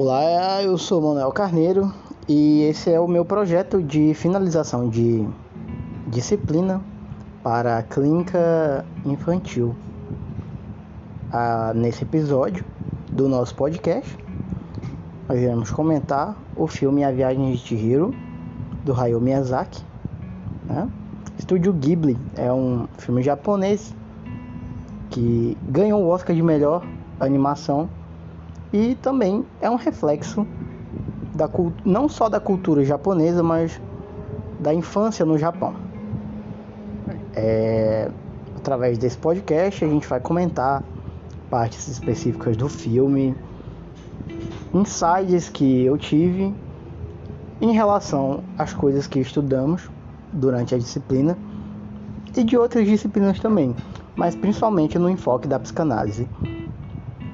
Olá, eu sou Manuel Carneiro e esse é o meu projeto de finalização de disciplina para a clínica infantil. Ah, nesse episódio do nosso podcast, nós iremos comentar o filme A Viagem de Chihiro, do Hayao Miyazaki. Né? Estúdio Ghibli é um filme japonês que ganhou o Oscar de melhor animação e também é um reflexo da não só da cultura japonesa, mas da infância no Japão. É, através desse podcast a gente vai comentar partes específicas do filme, insights que eu tive em relação às coisas que estudamos durante a disciplina e de outras disciplinas também, mas principalmente no enfoque da psicanálise.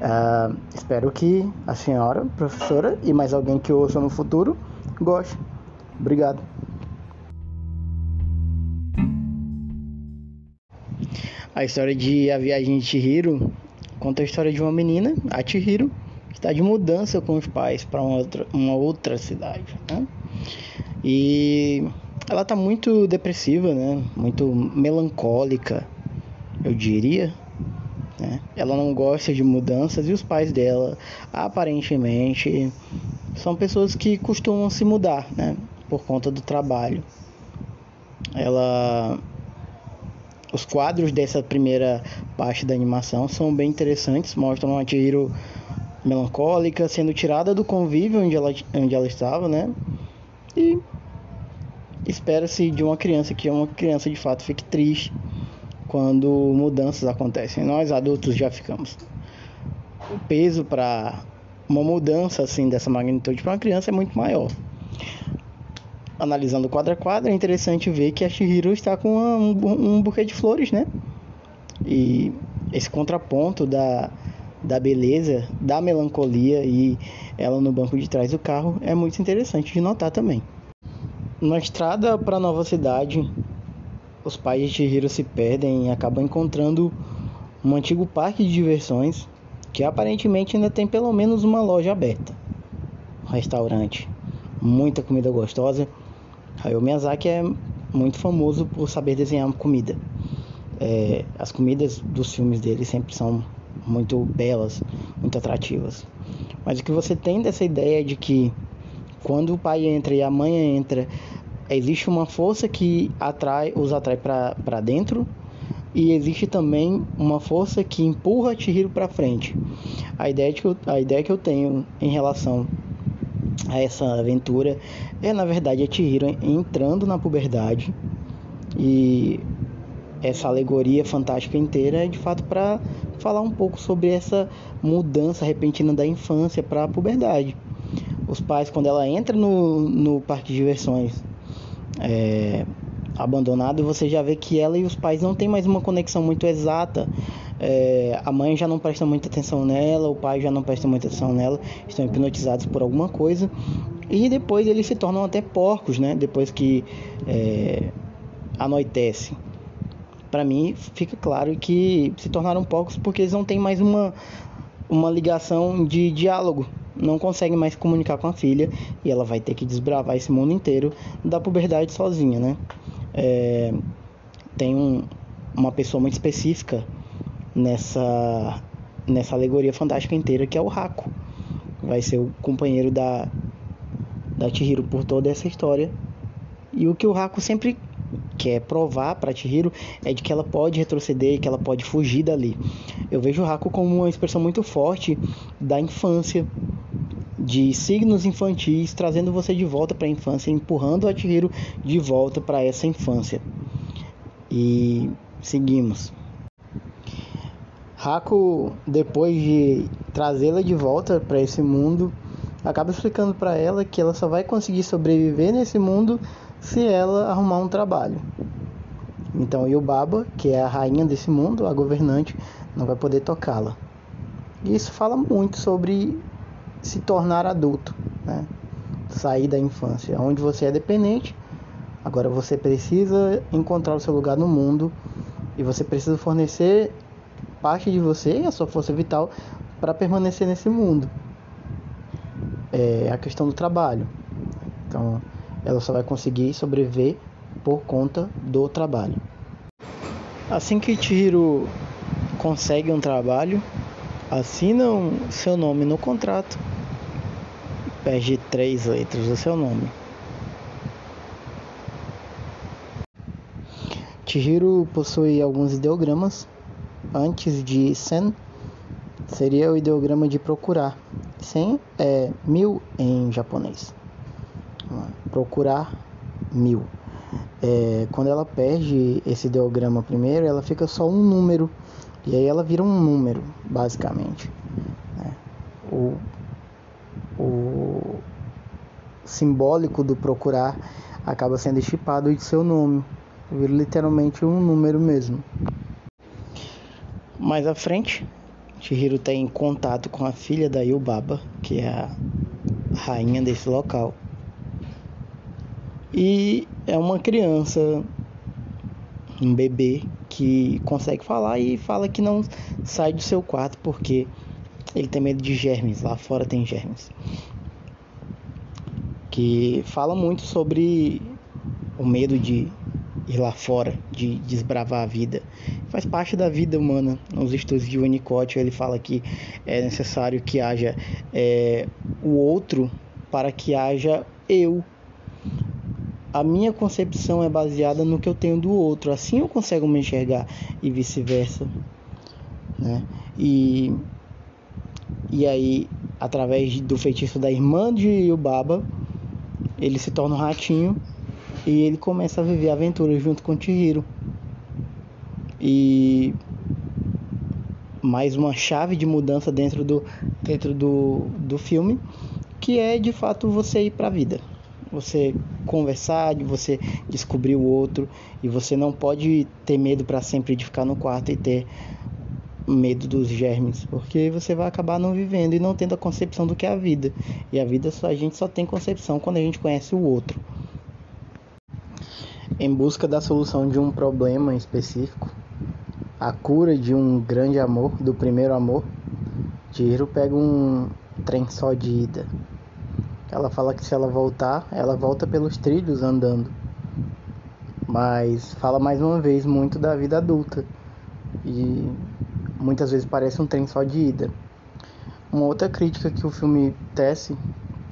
Uh, espero que a senhora, professora e mais alguém que ouça no futuro goste. Obrigado. A história de A Viagem de Chihiro conta a história de uma menina, a Chihiro, que está de mudança com os pais para uma outra, uma outra cidade. Né? E ela está muito depressiva, né? muito melancólica, eu diria. Né? Ela não gosta de mudanças e os pais dela, aparentemente, são pessoas que costumam se mudar, né? Por conta do trabalho. Ela os quadros dessa primeira parte da animação são bem interessantes, mostram a Chihiro melancólica, sendo tirada do convívio onde ela, onde ela estava, né? E espera-se de uma criança que uma criança de fato fique triste quando mudanças acontecem. Nós adultos já ficamos. O peso para uma mudança assim dessa magnitude para uma criança é muito maior. Analisando quadro a quadro, é interessante ver que a Shihiro está com uma, um, um buquê de flores, né? E esse contraponto da, da beleza, da melancolia e ela no banco de trás do carro é muito interessante de notar também. Na estrada para a nova cidade, os pais de Chihiro se perdem e acabam encontrando um antigo parque de diversões que aparentemente ainda tem pelo menos uma loja aberta. Um restaurante, muita comida gostosa. Hayao Miyazaki é muito famoso por saber desenhar comida. É, as comidas dos filmes dele sempre são muito belas, muito atrativas. Mas o que você tem dessa ideia de que quando o pai entra e a mãe entra, existe uma força que atrai, os atrai para dentro e existe também uma força que empurra Chihiro para frente. A ideia, que eu, a ideia que eu tenho em relação a essa aventura é na verdade a Chihiro entrando na puberdade e essa alegoria fantástica inteira é de fato para falar um pouco sobre essa mudança repentina da infância para a puberdade. Os pais, quando ela entra no, no parque de diversões é, abandonado, você já vê que ela e os pais não têm mais uma conexão muito exata. É, a mãe já não presta muita atenção nela, o pai já não presta muita atenção nela, estão hipnotizados por alguma coisa. E depois eles se tornam até porcos, né? Depois que é, anoitece. Para mim fica claro que se tornaram porcos porque eles não têm mais uma, uma ligação de diálogo não consegue mais comunicar com a filha e ela vai ter que desbravar esse mundo inteiro da puberdade sozinha, né? É, tem um, uma pessoa muito específica nessa nessa alegoria fantástica inteira que é o Raco. Vai ser o companheiro da da Chihiro por toda essa história. E o que o Raco sempre quer provar para Chihiro é de que ela pode retroceder, que ela pode fugir dali. Eu vejo o Raco como uma expressão muito forte da infância, de signos infantis, trazendo você de volta para a infância, empurrando a Chihiro de volta para essa infância. E seguimos. Haku, depois de trazê-la de volta para esse mundo, acaba explicando para ela que ela só vai conseguir sobreviver nesse mundo se ela arrumar um trabalho. Então Yubaba, que é a rainha desse mundo, a governante, não vai poder tocá-la. Isso fala muito sobre se tornar adulto, né? sair da infância, onde você é dependente, agora você precisa encontrar o seu lugar no mundo e você precisa fornecer parte de você, a sua força vital, para permanecer nesse mundo. é a questão do trabalho. Então, ela só vai conseguir sobreviver por conta do trabalho. Assim que Chihiro consegue um trabalho, assinam seu nome no contrato, perde três letras do seu nome. Chihiro possui alguns ideogramas. Antes de Sen, seria o ideograma de procurar. Sen é mil em japonês. Procurar mil. É, quando ela perde esse ideograma primeiro, ela fica só um número. E aí ela vira um número, basicamente. Né? O, o simbólico do procurar acaba sendo chipado de seu nome vira literalmente um número mesmo. Mais à frente, Chihiro tem contato com a filha da Yubaba, que é a rainha desse local. E é uma criança, um bebê, que consegue falar e fala que não sai do seu quarto porque ele tem medo de germes, lá fora tem germes. Que fala muito sobre o medo de ir lá fora, de desbravar a vida. Faz parte da vida humana. Nos estudos de Winnicott, ele fala que é necessário que haja é, o outro para que haja eu. A minha concepção é baseada no que eu tenho do outro, assim eu consigo me enxergar e vice-versa. Né? E, e aí, através do feitiço da irmã de Yubaba, ele se torna um ratinho e ele começa a viver aventuras junto com Chihiro. E mais uma chave de mudança dentro do, dentro do, do filme, que é de fato você ir para a vida. Você conversar, de você descobrir o outro e você não pode ter medo para sempre de ficar no quarto e ter medo dos germes, porque você vai acabar não vivendo e não tendo a concepção do que é a vida. E a vida só a gente só tem concepção quando a gente conhece o outro em busca da solução de um problema específico, a cura de um grande amor, do primeiro amor, Chihiro pega um trem só de ida. Ela fala que se ela voltar, ela volta pelos trilhos andando. Mas fala mais uma vez muito da vida adulta. E muitas vezes parece um trem só de ida. Uma outra crítica que o filme tece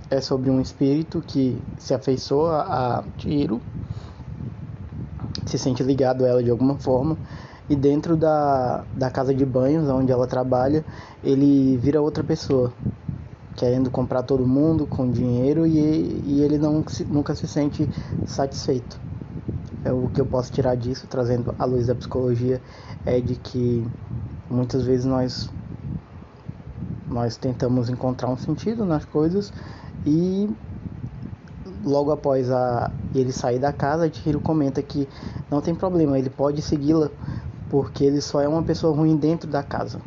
é sobre um espírito que se afeiçoa a Chihiro se sente ligado a ela de alguma forma. E dentro da, da casa de banhos, onde ela trabalha, ele vira outra pessoa, querendo comprar todo mundo com dinheiro e, e ele não, nunca se sente satisfeito. É o que eu posso tirar disso, trazendo a luz da psicologia, é de que muitas vezes nós nós tentamos encontrar um sentido nas coisas e logo após a, ele sair da casa, Chihiro comenta que não tem problema, ele pode segui-la porque ele só é uma pessoa ruim dentro da casa.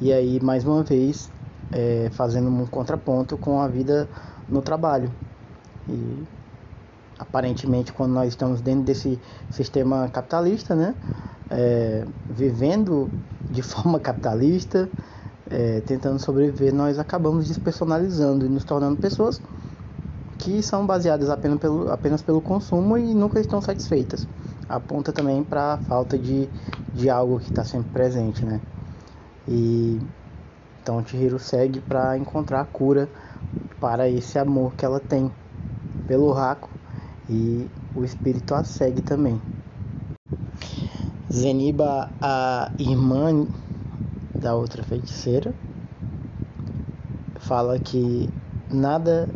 E aí, mais uma vez, é, fazendo um contraponto com a vida no trabalho. E aparentemente, quando nós estamos dentro desse sistema capitalista, né, é, vivendo de forma capitalista, é, tentando sobreviver, nós acabamos despersonalizando e nos tornando pessoas que são baseadas apenas pelo, apenas pelo consumo e nunca estão satisfeitas. Aponta também para a falta de, de algo que está sempre presente, né? E então Chihiro segue para encontrar a cura para esse amor que ela tem pelo Raco e o espírito a segue também. Zeniba, a irmã da outra feiticeira, fala que nada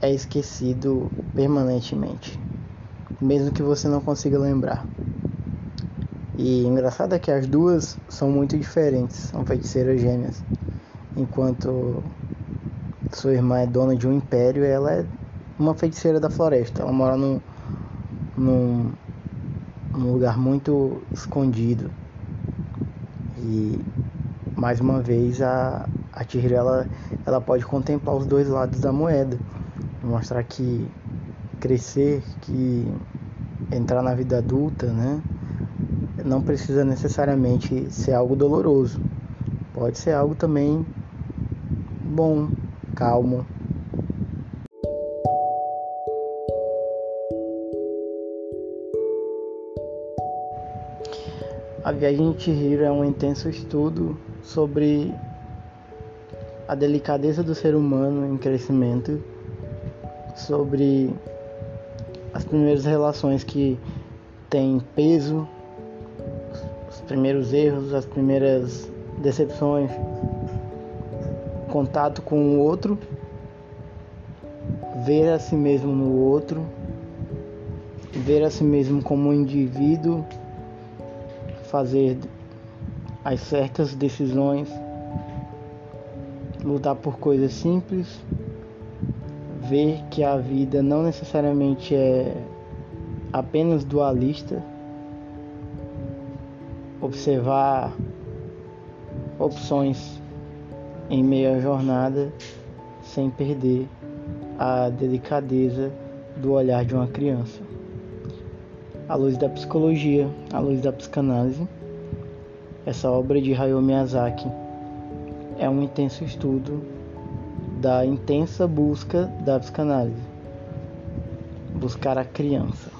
é esquecido permanentemente, mesmo que você não consiga lembrar. E engraçado é que as duas são muito diferentes, são feiticeiras gêmeas. Enquanto sua irmã é dona de um império, ela é uma feiticeira da floresta. Ela mora num, num, num lugar muito escondido. E mais uma vez a, a Chihiro ela, ela pode contemplar os dois lados da moeda mostrar que crescer, que entrar na vida adulta, né, não precisa necessariamente ser algo doloroso. Pode ser algo também bom, calmo. A Viagem de Chihiro é um intenso estudo sobre a delicadeza do ser humano em crescimento, sobre as primeiras relações que têm peso, os primeiros erros, as primeiras decepções, contato com o outro, ver a si mesmo no outro, ver a si mesmo como um indivíduo fazer as certas decisões, lutar por coisas simples, ver que a vida não necessariamente é apenas dualista, observar opções em meio à jornada sem perder a delicadeza do olhar de uma criança à luz da psicologia, à luz da psicanálise. Essa obra de Hayao Miyazaki é um intenso estudo da intensa busca da psicanálise, buscar a criança.